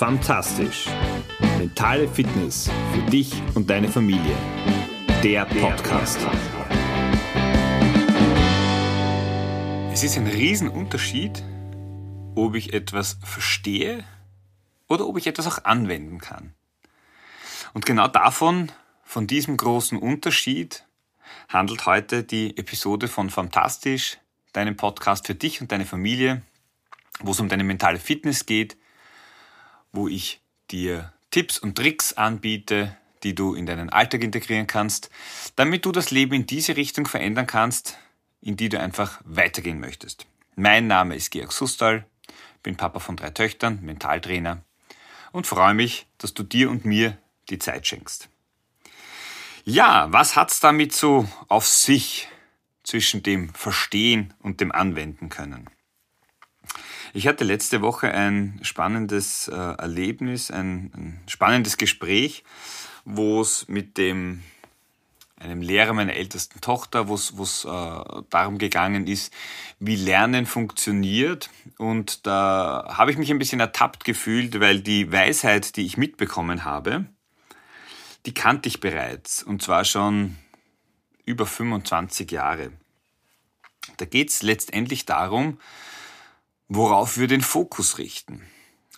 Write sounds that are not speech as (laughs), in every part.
Fantastisch. Mentale Fitness für dich und deine Familie. Der Podcast. Es ist ein Riesenunterschied, ob ich etwas verstehe oder ob ich etwas auch anwenden kann. Und genau davon, von diesem großen Unterschied, handelt heute die Episode von Fantastisch, deinem Podcast für dich und deine Familie, wo es um deine mentale Fitness geht, wo ich dir Tipps und Tricks anbiete, die du in deinen Alltag integrieren kannst, damit du das Leben in diese Richtung verändern kannst, in die du einfach weitergehen möchtest. Mein Name ist Georg Sustal, bin Papa von drei Töchtern, Mentaltrainer und freue mich, dass du dir und mir die Zeit schenkst. Ja, was hat's damit so auf sich zwischen dem Verstehen und dem Anwenden können? Ich hatte letzte Woche ein spannendes äh, Erlebnis, ein, ein, spannendes Gespräch, wo es mit dem einem Lehrer meiner ältesten Tochter, wo es äh, darum gegangen ist, wie Lernen funktioniert. Und da habe ich mich ein bisschen ertappt gefühlt, weil die Weisheit, die ich mitbekommen habe, die kannte ich bereits. Und zwar schon über 25 Jahre. Da geht es letztendlich darum, worauf wir den Fokus richten.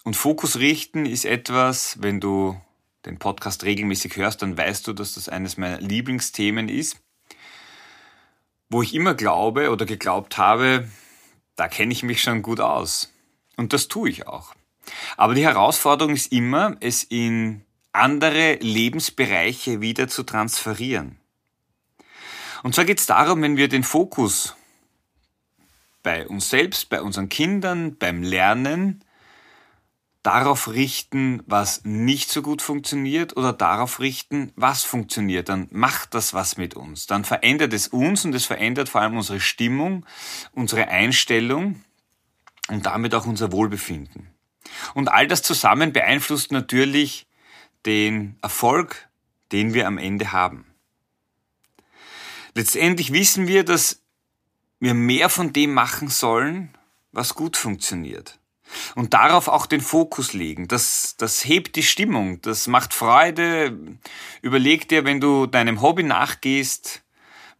Und Fokus richten ist etwas, wenn du den Podcast regelmäßig hörst, dann weißt du, dass das eines meiner Lieblingsthemen ist, wo ich immer glaube oder geglaubt habe, da kenne ich mich schon gut aus. Und das tue ich auch. Aber die Herausforderung ist immer, es in andere Lebensbereiche wieder zu transferieren. Und zwar geht es darum, wenn wir den Fokus bei uns selbst, bei unseren Kindern, beim Lernen darauf richten, was nicht so gut funktioniert oder darauf richten, was funktioniert, dann macht das was mit uns. Dann verändert es uns und es verändert vor allem unsere Stimmung, unsere Einstellung und damit auch unser Wohlbefinden. Und all das zusammen beeinflusst natürlich den Erfolg, den wir am Ende haben. Letztendlich wissen wir, dass wir mehr von dem machen sollen, was gut funktioniert. Und darauf auch den Fokus legen. Das, das hebt die Stimmung, das macht Freude. Überleg dir, wenn du deinem Hobby nachgehst,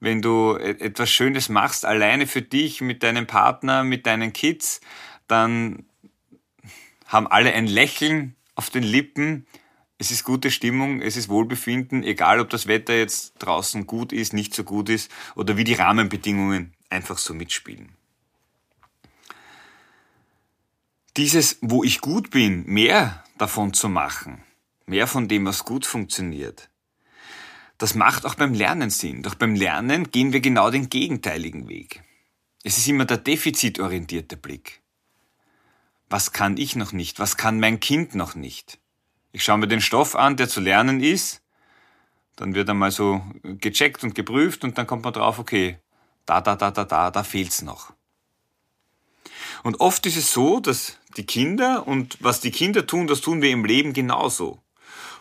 wenn du e-, etwas Schönes machst, alleine für dich, mit deinem Partner, mit deinen Kids, dann haben alle ein Lächeln auf den Lippen. Es ist gute Stimmung, es ist Wohlbefinden, egal ob das Wetter jetzt draußen gut ist, nicht so gut ist oder wie die Rahmenbedingungen einfach so mitspielen. Dieses, wo ich gut bin, mehr davon zu machen, mehr von dem, was gut funktioniert, das macht auch beim Lernen Sinn. Doch beim Lernen gehen wir genau den gegenteiligen Weg. Es ist immer der defizitorientierte Blick. Was kann ich noch nicht? Was kann mein Kind noch nicht? Ich schaue mir den Stoff an, der zu lernen ist. Dann wird einmal so gecheckt und geprüft und dann kommt man drauf, okay, da, da, da, da, da, da fehlt's noch. Und oft ist es so, dass die Kinder und was die Kinder tun, das tun wir im Leben genauso.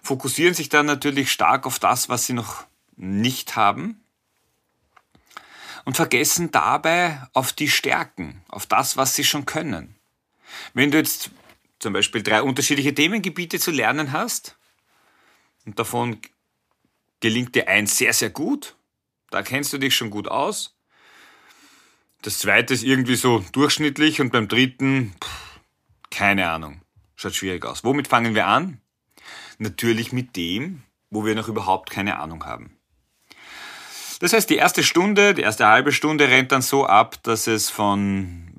Fokussieren sich dann natürlich stark auf das, was sie noch nicht haben und vergessen dabei auf die Stärken, auf das, was sie schon können. Wenn du jetzt zum Beispiel drei unterschiedliche Themengebiete zu lernen hast und davon gelingt dir eins sehr, sehr gut, da kennst du dich schon gut aus, das zweite ist irgendwie so durchschnittlich und beim dritten, pff, keine Ahnung, schaut schwierig aus. Womit fangen wir an? Natürlich mit dem, wo wir noch überhaupt keine Ahnung haben. Das heißt, die erste Stunde, die erste halbe Stunde rennt dann so ab, dass es von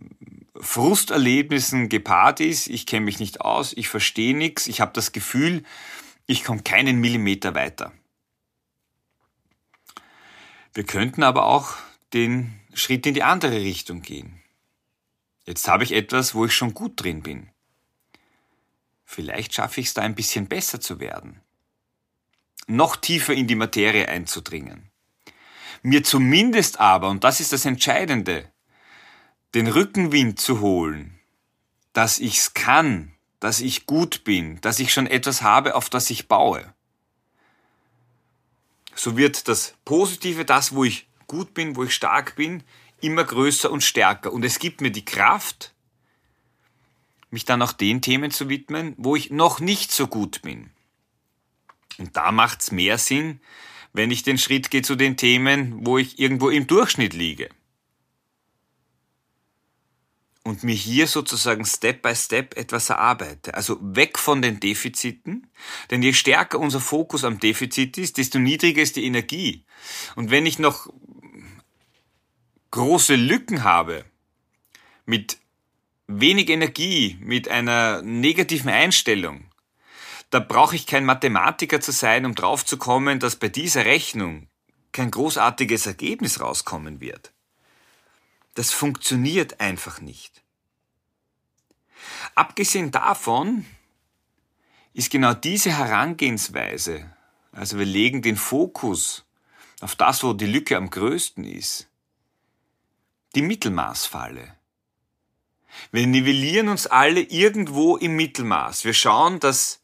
Frusterlebnissen gepaart ist. Ich kenne mich nicht aus, ich verstehe nichts, ich habe das Gefühl, ich komme keinen Millimeter weiter. Wir könnten aber auch den Schritt in die andere Richtung gehen. Jetzt habe ich etwas, wo ich schon gut drin bin. Vielleicht schaffe ich es da ein bisschen besser zu werden. Noch tiefer in die Materie einzudringen. Mir zumindest aber, und das ist das Entscheidende, den Rückenwind zu holen, dass ich's kann, dass ich gut bin, dass ich schon etwas habe, auf das ich baue. So wird das Positive, das, wo ich gut bin, wo ich stark bin, immer größer und stärker. Und es gibt mir die Kraft, mich dann auch den Themen zu widmen, wo ich noch nicht so gut bin. Und da macht's mehr Sinn, wenn ich den Schritt gehe zu den Themen, wo ich irgendwo im Durchschnitt liege. Und mir hier sozusagen Step by Step etwas erarbeite. Also weg von den Defiziten, denn je stärker unser Fokus am Defizit ist, desto niedriger ist die Energie. Und wenn ich noch große Lücken habe, mit wenig Energie, mit einer negativen Einstellung, da brauche ich kein Mathematiker zu sein, um draufzukommen, dass bei dieser Rechnung kein großartiges Ergebnis rauskommen wird. Das funktioniert einfach nicht. Abgesehen davon ist genau diese Herangehensweise, also wir legen den Fokus auf das, wo die Lücke am größten ist, die Mittelmaßfalle. Wir nivellieren uns alle irgendwo im Mittelmaß. Wir schauen, dass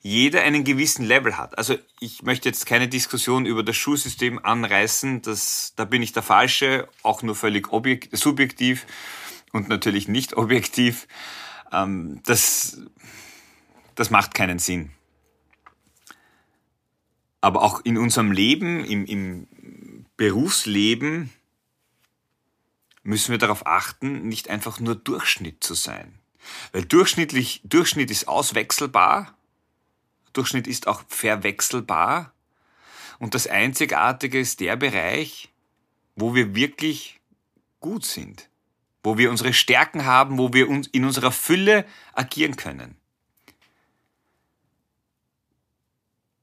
jeder einen gewissen Level hat. Also ich möchte jetzt keine Diskussion über das Schulsystem anreißen, das, da bin ich der Falsche, auch nur völlig objekt, subjektiv und natürlich nicht (laughs) objektiv. Ähm, das, das macht keinen Sinn. Aber auch in unserem Leben, im, im Berufsleben, müssen wir darauf achten, nicht einfach nur Durchschnitt zu sein. Weil durchschnittlich, Durchschnitt ist auswechselbar, Durchschnitt ist auch verwechselbar und das Einzigartige ist der Bereich, wo wir wirklich gut sind, wo wir unsere Stärken haben, wo wir uns in unserer Fülle agieren können.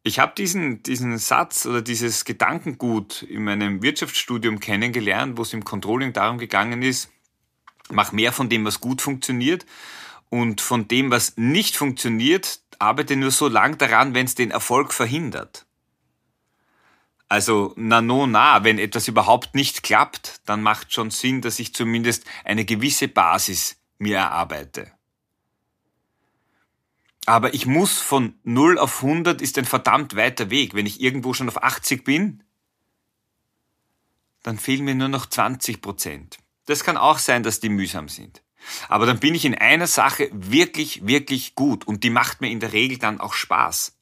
Ich habe diesen, diesen Satz oder dieses Gedankengut in meinem Wirtschaftsstudium kennengelernt, wo es im Controlling darum gegangen ist, mach mehr von dem, was gut funktioniert und von dem, was nicht funktioniert, arbeite nur so lang daran, wenn es den Erfolg verhindert. Also, na no, na, wenn etwas überhaupt nicht klappt, dann macht schon Sinn, dass ich zumindest eine gewisse Basis mir erarbeite. Aber ich muss von 0 auf 100 ist ein verdammt weiter Weg. Wenn ich irgendwo schon auf 80 bin, dann fehlen mir nur noch 20 Prozent. Das kann auch sein, dass die mühsam sind. Aber dann bin ich in einer Sache wirklich, wirklich gut und die macht mir in der Regel dann auch Spaß.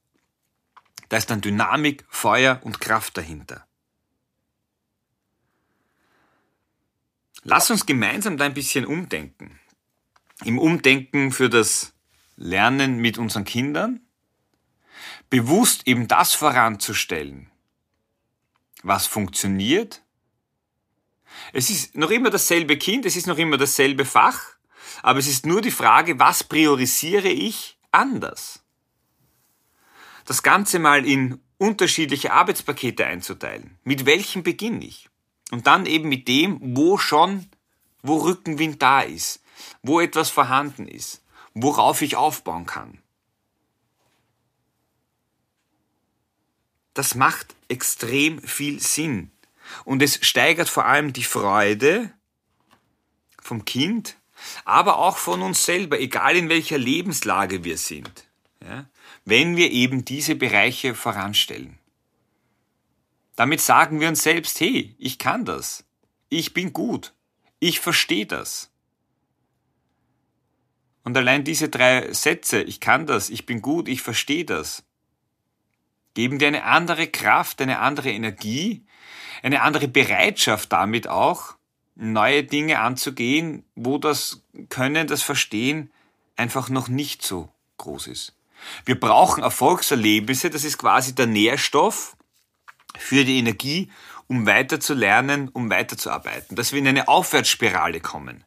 Da ist dann Dynamik, Feuer und Kraft dahinter. Lass uns gemeinsam da ein bisschen umdenken. Im Umdenken für das lernen mit unseren Kindern, bewusst eben das voranzustellen, was funktioniert. Es ist noch immer dasselbe Kind, es ist noch immer dasselbe Fach, aber es ist nur die Frage, was priorisiere ich anders? Das Ganze mal in unterschiedliche Arbeitspakete einzuteilen. Mit welchem beginne ich? Und dann eben mit dem, wo schon, wo Rückenwind da ist, wo etwas vorhanden ist worauf ich aufbauen kann. Das macht extrem viel Sinn. Und es steigert vor allem die Freude vom Kind, aber auch von uns selber, egal in welcher Lebenslage wir sind, ja, wenn wir eben diese Bereiche voranstellen. Damit sagen wir uns selbst, hey, ich kann das, ich bin gut, ich verstehe das. Und allein diese drei Sätze, ich kann das, ich bin gut, ich verstehe das, geben dir eine andere Kraft, eine andere Energie, eine andere Bereitschaft damit auch, neue Dinge anzugehen, wo das Können, das Verstehen einfach noch nicht so groß ist. Wir brauchen Erfolgserlebnisse, das ist quasi der Nährstoff für die Energie, um weiter zu lernen, um weiterzuarbeiten, dass wir in eine Aufwärtsspirale kommen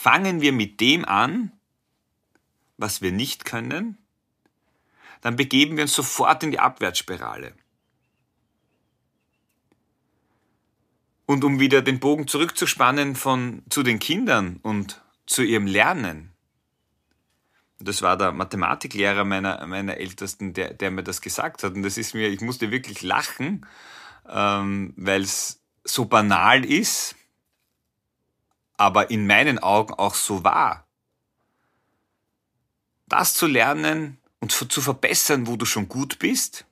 fangen wir mit dem an, was wir nicht können, dann begeben wir uns sofort in die Abwärtsspirale. Und um wieder den Bogen zurückzuspannen von zu den Kindern und zu ihrem Lernen. Das war der Mathematiklehrer meiner, meiner Ältesten, der, der mir das gesagt hat. Und das ist mir, ich musste wirklich lachen, ähm, weil es so banal ist, aber in meinen Augen auch so war. Das zu lernen und zu verbessern, wo du schon gut bist.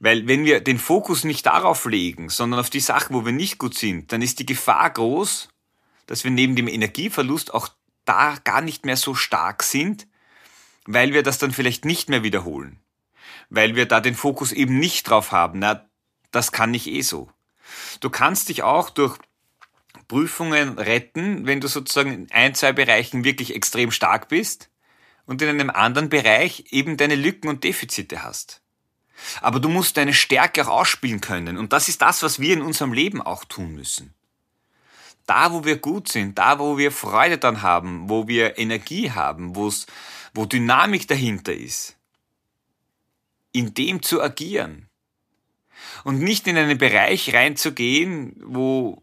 Weil wenn wir den Fokus nicht darauf legen, sondern auf die Sachen, wo wir nicht gut sind, dann ist die Gefahr groß, dass wir neben dem Energieverlust auch da gar nicht mehr so stark sind, weil wir das dann vielleicht nicht mehr wiederholen. Weil wir da den Fokus eben nicht drauf haben, na, das kann ich eh so. Du kannst dich auch durch Prüfungen retten, wenn du sozusagen in ein, zwei Bereichen wirklich extrem stark bist und in einem anderen Bereich eben deine Lücken und Defizite hast. Aber du musst deine Stärke auch ausspielen können. Und das ist das, was wir in unserem Leben auch tun müssen. Da, wo wir gut sind, da, wo wir Freude dann haben, wo wir Energie haben, wo's, wo Dynamik dahinter ist, in dem zu agieren. Und nicht in einen Bereich reinzugehen, wo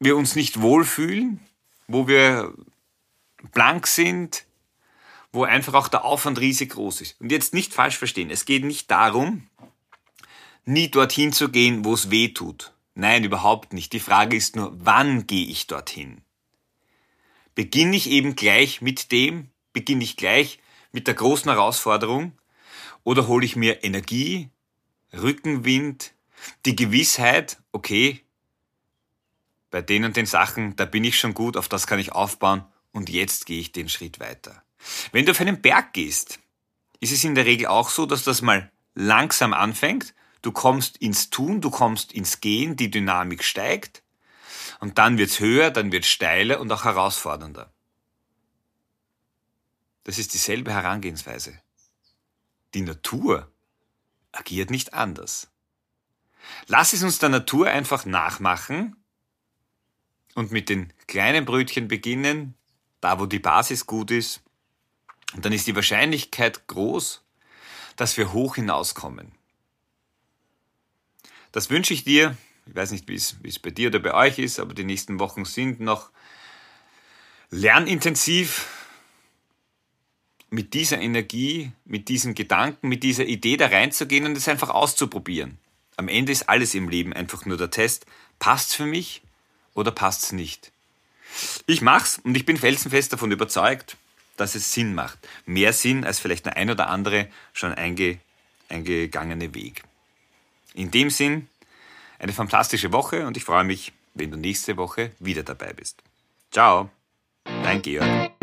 wir uns nicht wohlfühlen, wo wir blank sind, wo einfach auch der Aufwand riesig groß ist. Und jetzt nicht falsch verstehen, es geht nicht darum, nie dorthin zu gehen, wo es weh tut. Nein, überhaupt nicht. Die Frage ist nur, wann gehe ich dorthin? Beginne ich eben gleich mit dem, beginne ich gleich mit der großen Herausforderung oder hole ich mir Energie, Rückenwind, die Gewissheit, okay, bei den und den Sachen, da bin ich schon gut, auf das kann ich aufbauen und jetzt gehe ich den Schritt weiter. Wenn du auf einen Berg gehst, ist es in der Regel auch so, dass das mal langsam anfängt. Du kommst ins Tun, du kommst ins Gehen, die Dynamik steigt und dann wird's höher, dann wird's steiler und auch herausfordernder. Das ist dieselbe Herangehensweise. Die Natur agiert nicht anders. Lass es uns der Natur einfach nachmachen und mit den kleinen Brötchen beginnen, da wo die Basis gut ist, und dann ist die Wahrscheinlichkeit groß, dass wir hoch hinauskommen. Das wünsche ich dir. Ich weiß nicht, wie es, bei dir oder bei euch ist, aber die nächsten Wochen sind noch lernintensiv mit dieser Energie, mit diesen Gedanken, mit dieser Idee da reinzugehen und es einfach auszuprobieren. Am Ende ist alles im Leben einfach nur der Test. Passt's für mich oder passt's nicht? Ich mach's und ich bin felsenfest davon überzeugt, dass es Sinn macht. Mehr Sinn als vielleicht der ein oder andere schon einge, eingegangene Weg. In dem Sinn, eine fantastische Woche und ich freue mich, wenn du nächste Woche wieder dabei bist. Ciao, dein Georg.